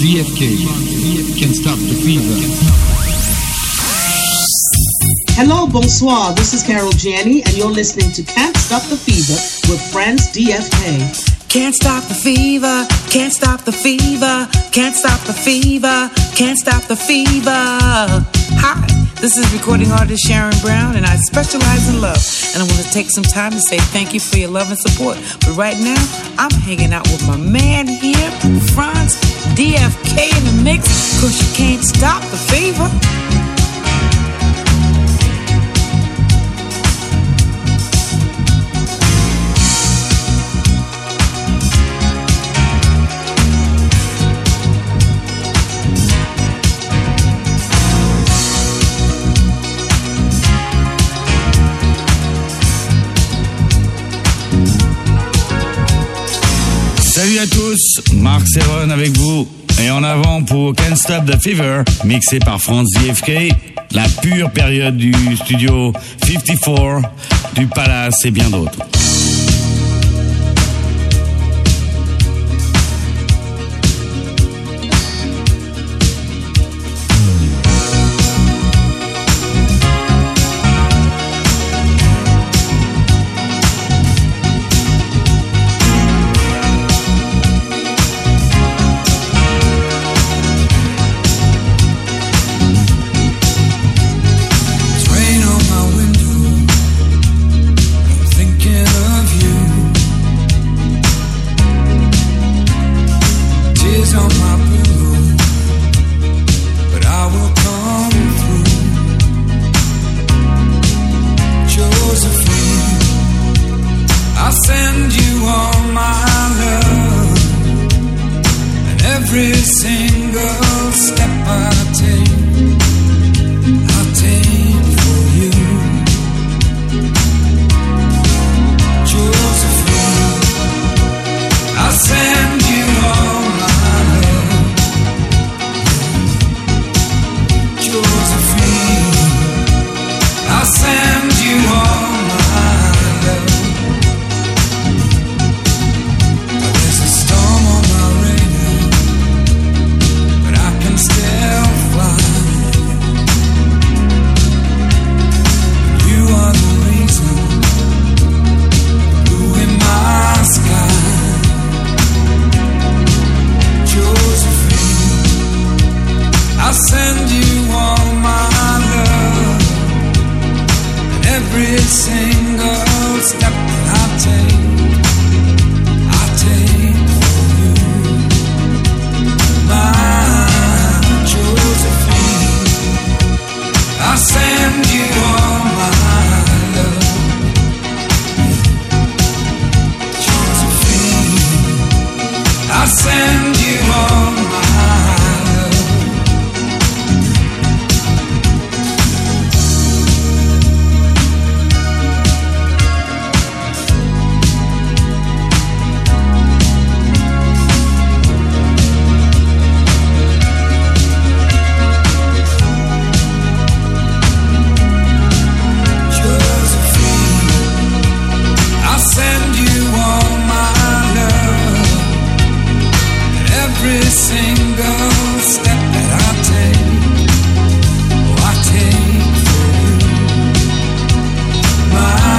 DFK. Can't stop the fever. Hello, bonsoir. This is Carol Jiani, and you're listening to Can't Stop the Fever with Franz DFK. Can't stop the fever, can't stop the fever, can't stop the fever, can't stop the fever. Hi, this is recording artist Sharon Brown, and I specialize in love. And I want to take some time to say thank you for your love and support. But right now, I'm hanging out with my man here, Franz DFK in the mix, cause you can't stop the fever. À tous, Marc Serron avec vous. Et en avant pour Can't Stop the Fever, mixé par Franz DFK, la pure période du studio 54, du Palace et bien d'autres. Every single step I take. I'll take for you, Josephine. I'll send my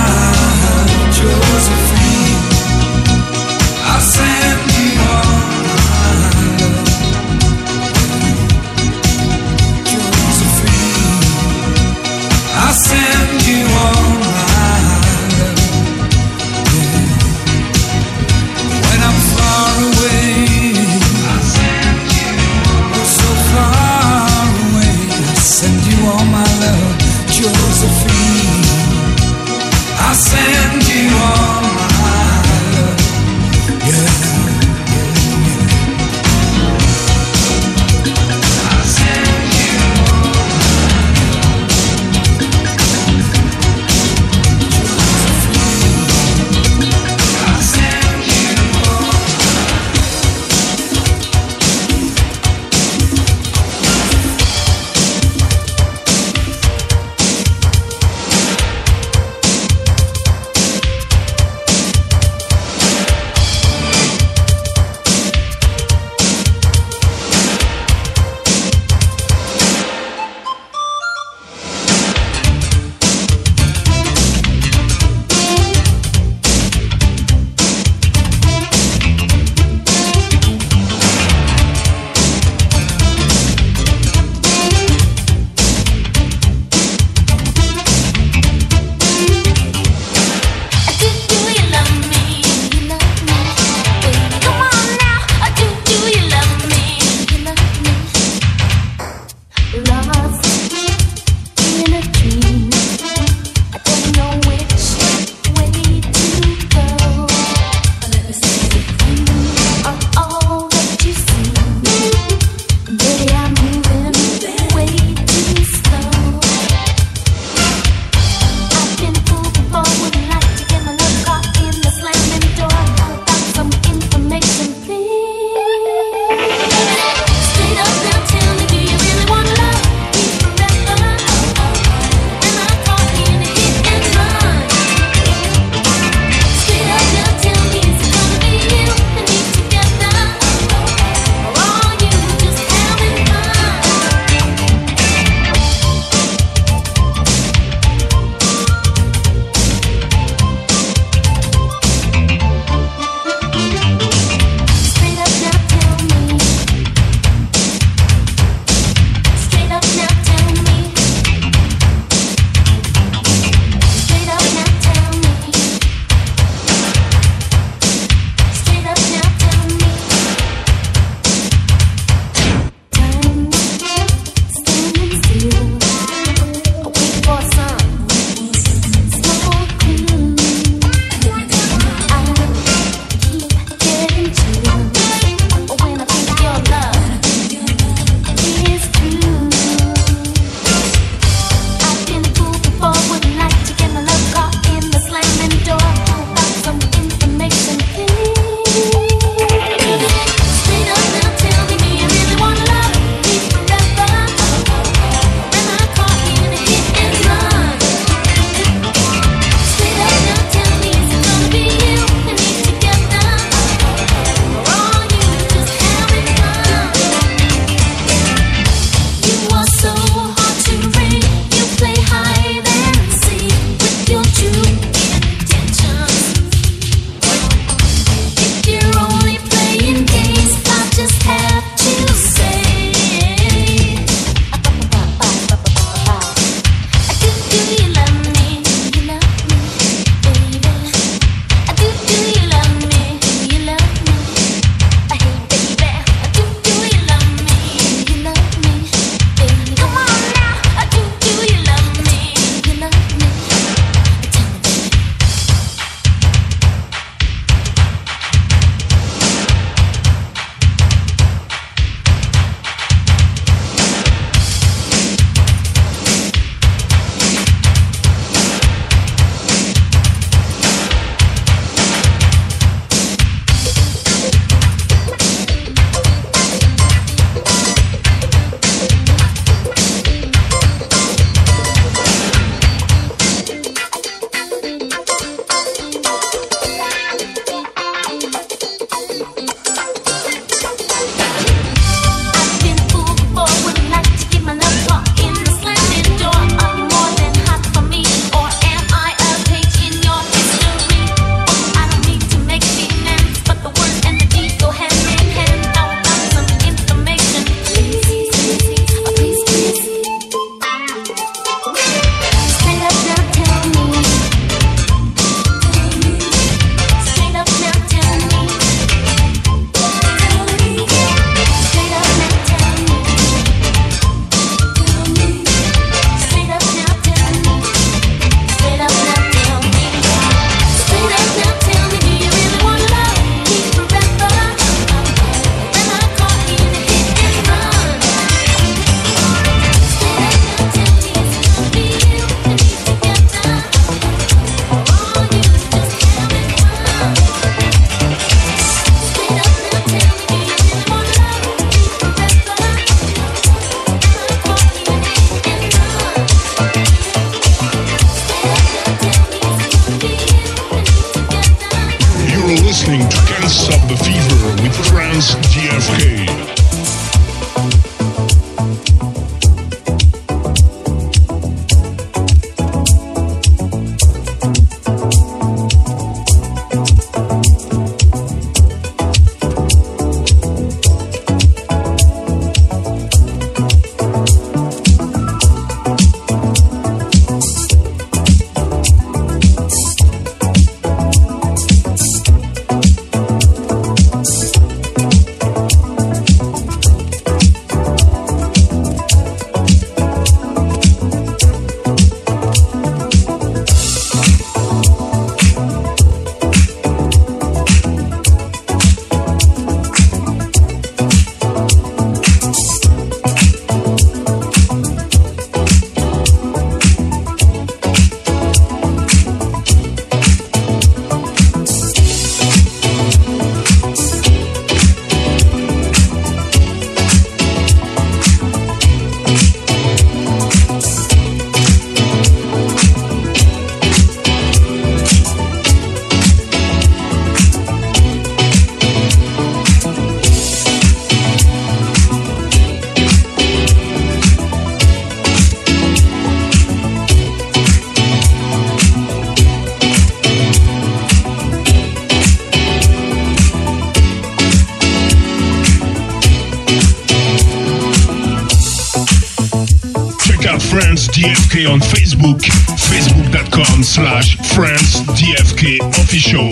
DFK on Facebook, facebook.com slash Franz DFK official.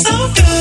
So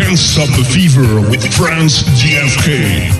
Can't Stop the Fever with Franz DFK.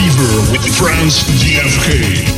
With Franz DFK.